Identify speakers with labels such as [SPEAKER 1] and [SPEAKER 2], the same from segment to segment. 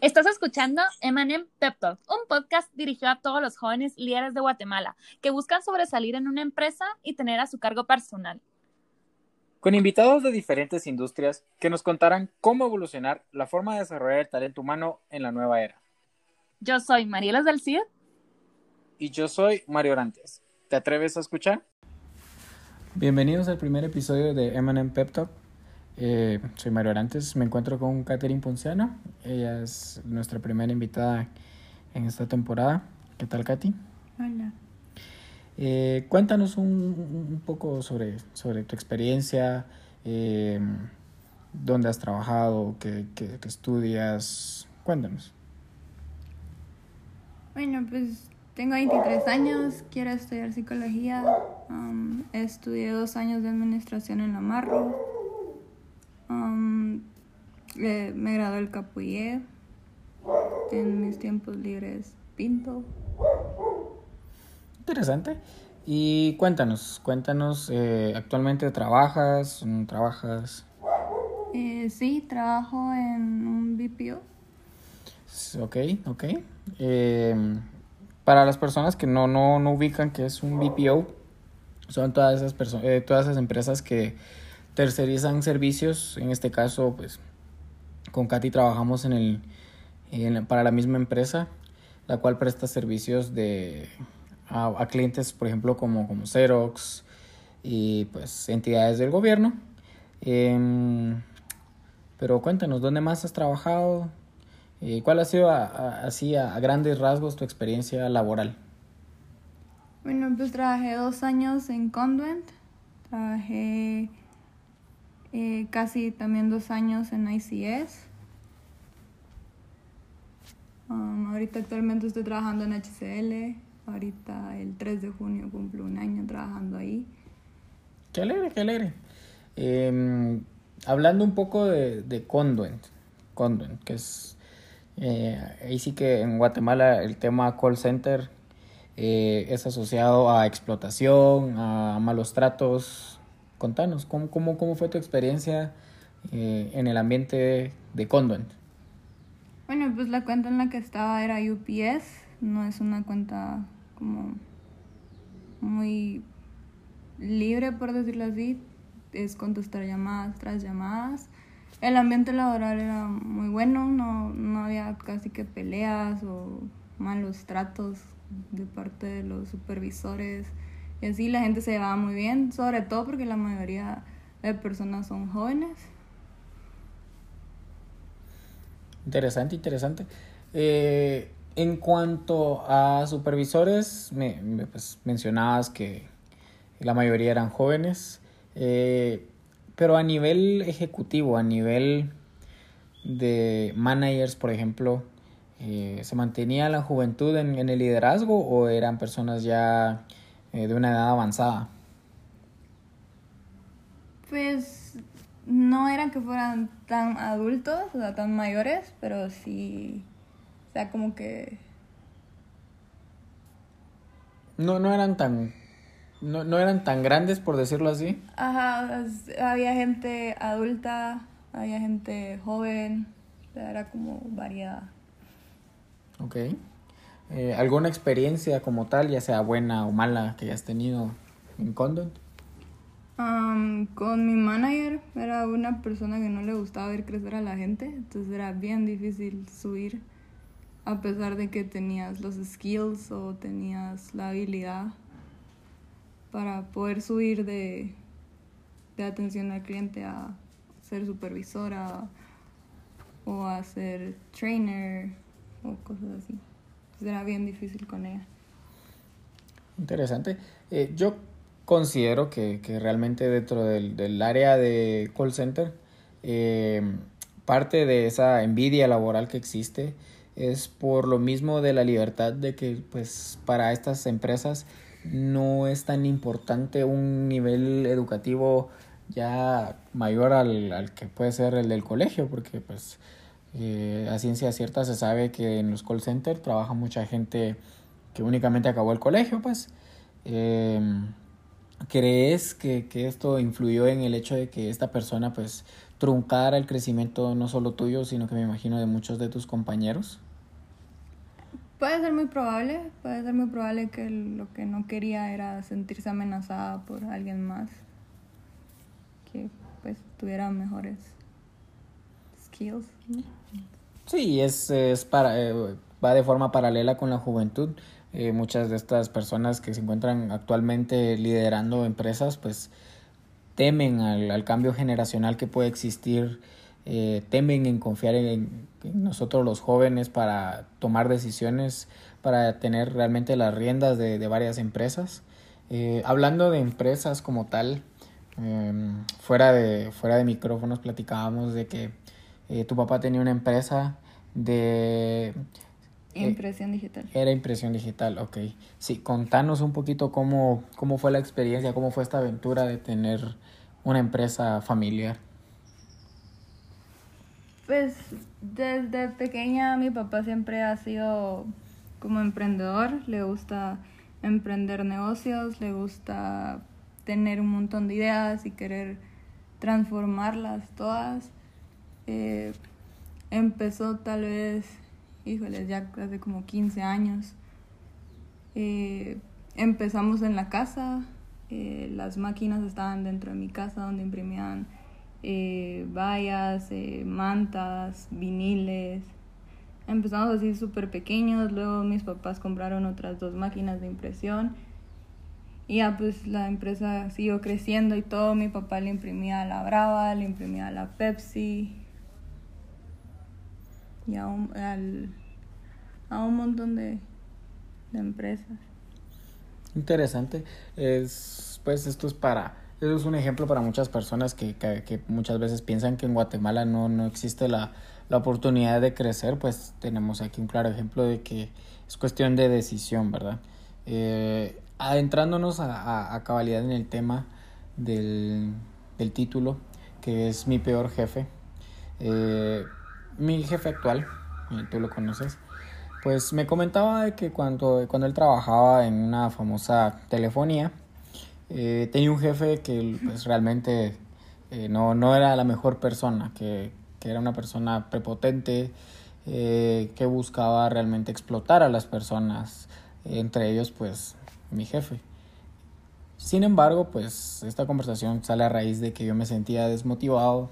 [SPEAKER 1] Estás escuchando Emanem Pep Talk, un podcast dirigido a todos los jóvenes líderes de Guatemala que buscan sobresalir en una empresa y tener a su cargo personal.
[SPEAKER 2] Con invitados de diferentes industrias que nos contarán cómo evolucionar la forma de desarrollar el talento humano en la nueva era.
[SPEAKER 1] Yo soy Marielas del CID.
[SPEAKER 2] Y yo soy Mario Orantes. ¿Te atreves a escuchar?
[SPEAKER 3] Bienvenidos al primer episodio de Emanem Pep Talk. Eh, soy Mario Orantes, me encuentro con Catherine Ponciano. Ella es nuestra primera invitada en esta temporada. ¿Qué tal, Katy?
[SPEAKER 4] Hola.
[SPEAKER 3] Eh, cuéntanos un, un, poco sobre, sobre tu experiencia, eh, dónde has trabajado, qué, qué, qué, estudias. Cuéntanos.
[SPEAKER 4] Bueno, pues tengo 23 años, quiero estudiar psicología. Um, estudié dos años de administración en la Marro Um, eh, me gradué el capullé. En mis tiempos libres pinto.
[SPEAKER 3] Interesante. Y cuéntanos, cuéntanos, eh, ¿actualmente trabajas? ¿Trabajas?
[SPEAKER 4] Eh, sí, trabajo en un BPO.
[SPEAKER 3] Ok, ok. Eh, para las personas que no, no, no ubican que es un BPO, son todas esas, personas eh, todas esas empresas que tercerizan servicios, en este caso, pues con Katy trabajamos en el, para la misma empresa, la cual presta servicios de, a, clientes, por ejemplo, como, como Xerox y pues entidades del gobierno. Eh, pero cuéntanos, ¿dónde más has trabajado? Eh, ¿Cuál ha sido a, así a, grandes rasgos tu experiencia laboral?
[SPEAKER 4] Bueno, pues trabajé dos años en Conduent, trabajé eh, casi también dos años en ICS. Um, ahorita actualmente estoy trabajando en HCL. Ahorita el 3 de junio cumplo un año trabajando ahí.
[SPEAKER 3] Qué alegre, qué alegre. Eh, hablando un poco de, de Conduent, Conduent, que es... Eh, ahí sí que en Guatemala el tema call center eh, es asociado a explotación, a malos tratos, contanos, ¿cómo, cómo, cómo fue tu experiencia eh, en el ambiente de Conduent?
[SPEAKER 4] Bueno, pues la cuenta en la que estaba era UPS, no es una cuenta como muy libre, por decirlo así, es contestar llamadas tras llamadas. El ambiente laboral era muy bueno, no, no había casi que peleas o malos tratos de parte de los supervisores. Y así la gente se llevaba muy bien, sobre todo porque la mayoría de personas son jóvenes.
[SPEAKER 3] Interesante, interesante. Eh, en cuanto a supervisores, me, pues, mencionabas que la mayoría eran jóvenes, eh, pero a nivel ejecutivo, a nivel de managers, por ejemplo, eh, ¿se mantenía la juventud en, en, el liderazgo o eran personas ya eh, de una edad avanzada?
[SPEAKER 4] Pues no eran que fueran tan adultos, o sea, tan mayores, pero sí, o sea, como que...
[SPEAKER 3] No, no eran tan... No, no eran tan grandes, por decirlo así.
[SPEAKER 4] Ajá, había gente adulta, había gente joven, o sea, era como variada.
[SPEAKER 3] Ok. Eh, ¿Alguna experiencia como tal, ya sea buena o mala, que hayas tenido en Condon?
[SPEAKER 4] Um, con mi manager era una persona que no le gustaba ver crecer a la gente, entonces era bien difícil subir a pesar de que tenías los skills o tenías la habilidad para poder subir de, de atención al cliente a ser supervisora o a ser trainer o cosas así. Era bien difícil con ella.
[SPEAKER 3] Interesante. Eh, yo considero que, que, realmente dentro del, del, área de call center, eh, parte de esa envidia laboral que existe es por lo mismo de la libertad de que pues para estas empresas no es tan importante un nivel educativo ya mayor al, al que puede ser el del colegio, porque pues eh, a ciencia cierta se sabe que en los call centers trabaja mucha gente que únicamente acabó el colegio, pues. Eh, ¿Crees que, que, esto influyó en el hecho de que esta persona pues truncar el crecimiento no solo tuyo, sino que me imagino de muchos de tus compañeros?
[SPEAKER 4] Puede ser muy probable, puede ser muy probable que lo que no quería era sentirse amenazada por alguien más que pues tuviera mejores
[SPEAKER 3] Sí, es, es para, eh, va de forma paralela con la juventud. Eh, muchas de estas personas que se encuentran actualmente liderando empresas, pues temen al, al cambio generacional que puede existir, eh, temen en confiar en, nosotros los jóvenes para tomar decisiones, para tener realmente las riendas de, de varias empresas. Eh, hablando de empresas como tal, em, fuera, de, fuera de micrófonos platicábamos de que tu papá tenía una empresa de
[SPEAKER 4] eh, impresión digital.
[SPEAKER 3] Era impresión digital, ok. Sí, contanos un poquito cómo, cómo fue la experiencia, cómo fue esta aventura de tener una empresa familiar.
[SPEAKER 4] Pues desde pequeña mi papá siempre ha sido como emprendedor, le gusta emprender negocios, le gusta tener un montón de ideas y querer transformarlas todas. Eh, empezó tal vez híjoles, ya hace como 15 años. Eh, empezamos en la casa, eh, las máquinas estaban dentro de mi casa donde imprimían eh, vallas, mantas, viniles. Empezamos así súper pequeños, luego mis papás compraron otras dos máquinas de impresión. Y ya pues la empresa siguió creciendo y todo. Mi papá le imprimía la Brava, le imprimía la Pepsi, y a un, a un montón de, empresas.
[SPEAKER 3] Interesante. Es, pues esto es para, es un ejemplo para muchas personas que, que, muchas veces piensan que en Guatemala no, no existe la, la, oportunidad de crecer, pues tenemos aquí un claro ejemplo de que es cuestión de decisión, ¿verdad? Eh, adentrándonos a, a, cabalidad en el tema del, del título, que es mi peor jefe. Eh, mi jefe actual, tú lo conoces, pues me comentaba de que cuando, cuando él trabajaba en una famosa telefonía, eh, tenía un jefe que pues, realmente eh, no, no, era la mejor persona, que, que era una persona prepotente, eh, que buscaba realmente explotar a las personas, entre ellos pues mi jefe. Sin embargo, pues esta conversación sale a raíz de que yo me sentía desmotivado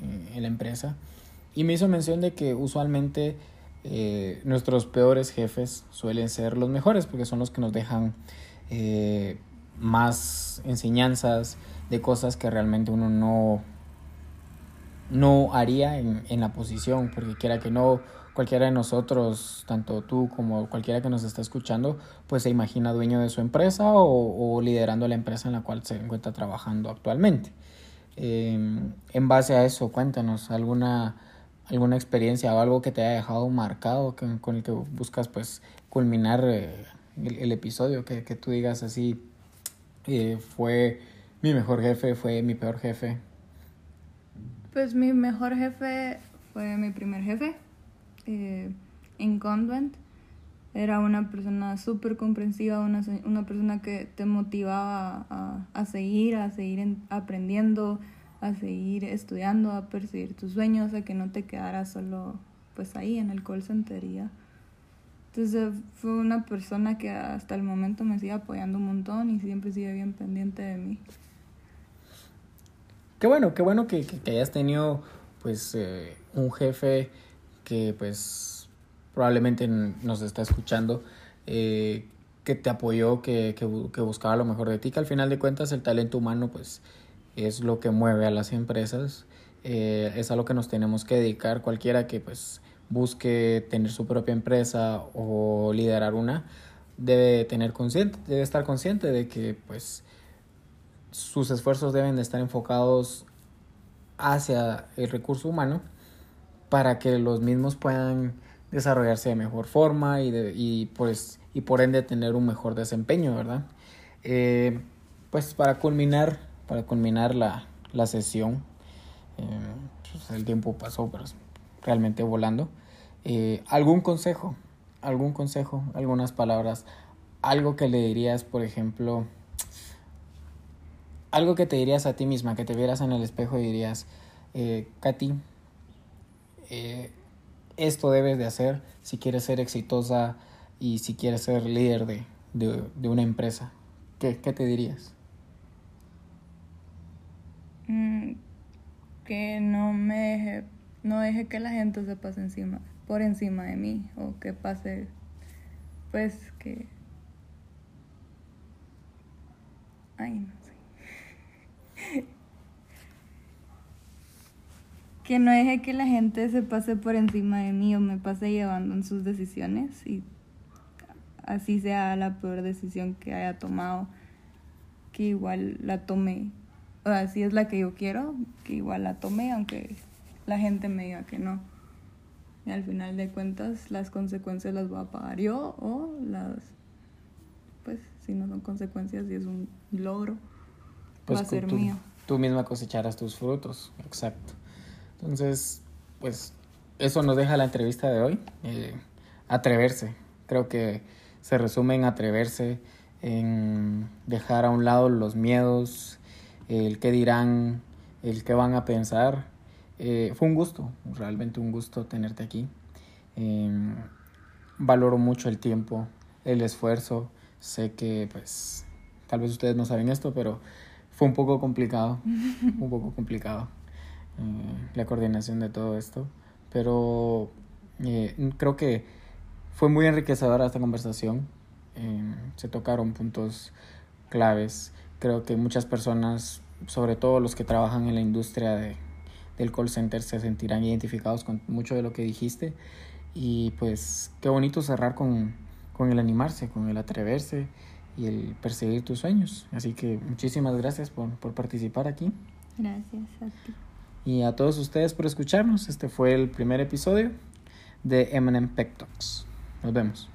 [SPEAKER 3] en la empresa y me hizo mención de que usualmente eh, nuestros peores jefes suelen ser los mejores porque son los que nos dejan eh, más enseñanzas de cosas que realmente uno no, no haría en, en, la posición, porque quiera que no, cualquiera de nosotros, tanto tú como cualquiera que nos está escuchando, pues se imagina dueño de su empresa o, liderando la empresa en la cual se encuentra trabajando actualmente. Eh, en base a eso, cuéntanos alguna alguna experiencia o algo que te haya dejado marcado con el que buscas pues culminar eh, el, episodio, que, que, tú digas así, eh, fue mi mejor jefe, fue mi peor jefe.
[SPEAKER 4] Pues mi mejor jefe fue mi primer jefe eh, en Convent. Era una persona súper comprensiva, una, una persona que te motivaba a, a seguir, a seguir aprendiendo, a seguir estudiando, a perseguir tus sueños, a que no te quedaras solo pues ahí en el call center y ya. Entonces fue una persona que hasta el momento me sigue apoyando un montón y siempre sigue bien pendiente de mí.
[SPEAKER 3] Qué bueno, qué bueno que, que, hayas tenido pues eh, un jefe que pues probablemente nos está escuchando, eh, que te apoyó, que, que, que buscaba lo mejor de ti, que al final de cuentas el talento humano pues es lo que mueve a las empresas, eh, es a lo que nos tenemos que dedicar cualquiera que pues busque tener su propia empresa o liderar una debe tener consciente debe estar consciente de que pues sus esfuerzos deben de estar enfocados hacia el recurso humano para que los mismos puedan desarrollarse de mejor forma y, de, y pues y por ende tener un mejor desempeño verdad eh, pues para culminar para culminar la, la sesión. Eh, pues el tiempo pasó, pero realmente volando. Eh, ¿Algún consejo? ¿Algún consejo? ¿Algunas palabras? Algo que le dirías, por ejemplo, algo que te dirías a ti misma, que te vieras en el espejo y dirías, eh, Katy, eh, esto debes de hacer si quieres ser exitosa y si quieres ser líder de, de, de una empresa? ¿Qué, ¿Qué, te dirías?
[SPEAKER 4] Mm, que no me deje, no deje que la gente se pase encima, por encima de mí, o que pase, pues que... Ay, no sé. que no deje que la gente se pase por encima de mí o me pase llevando en sus decisiones y así sea la peor decisión que haya tomado, que igual la tome, o así es la que yo quiero, que igual la tome aunque la gente me diga que no. Y al final de cuentas las consecuencias las voy a pagar yo o las, pues si no son consecuencias y es un logro,
[SPEAKER 3] pues
[SPEAKER 4] va a ser
[SPEAKER 3] tú,
[SPEAKER 4] mío.
[SPEAKER 3] Tú misma cosecharás tus frutos, exacto. Entonces, pues eso nos deja la entrevista de hoy. Eh, atreverse. Creo que se resume en atreverse, en dejar a un lado los miedos, el qué dirán, el qué van a pensar. Eh, fue un gusto, realmente un gusto tenerte aquí. Eh, valoro mucho el tiempo, el esfuerzo. Sé que, pues, tal vez ustedes no saben esto, pero fue un poco complicado, un poco complicado eh, la coordinación de todo esto. Pero eh, creo que fue muy enriquecedora esta conversación. Eh, se tocaron puntos claves. Creo que muchas personas, sobre todo los que trabajan en la industria de, del call center, se sentirán identificados con mucho de lo que dijiste. Y pues qué bonito cerrar con, con el animarse, con el atreverse y el perseguir tus sueños. Así que muchísimas gracias por, por participar aquí.
[SPEAKER 4] Gracias a ti.
[SPEAKER 3] Y a todos ustedes por escucharnos. Este fue el primer episodio de Eminem Pep Talks. Nos vemos.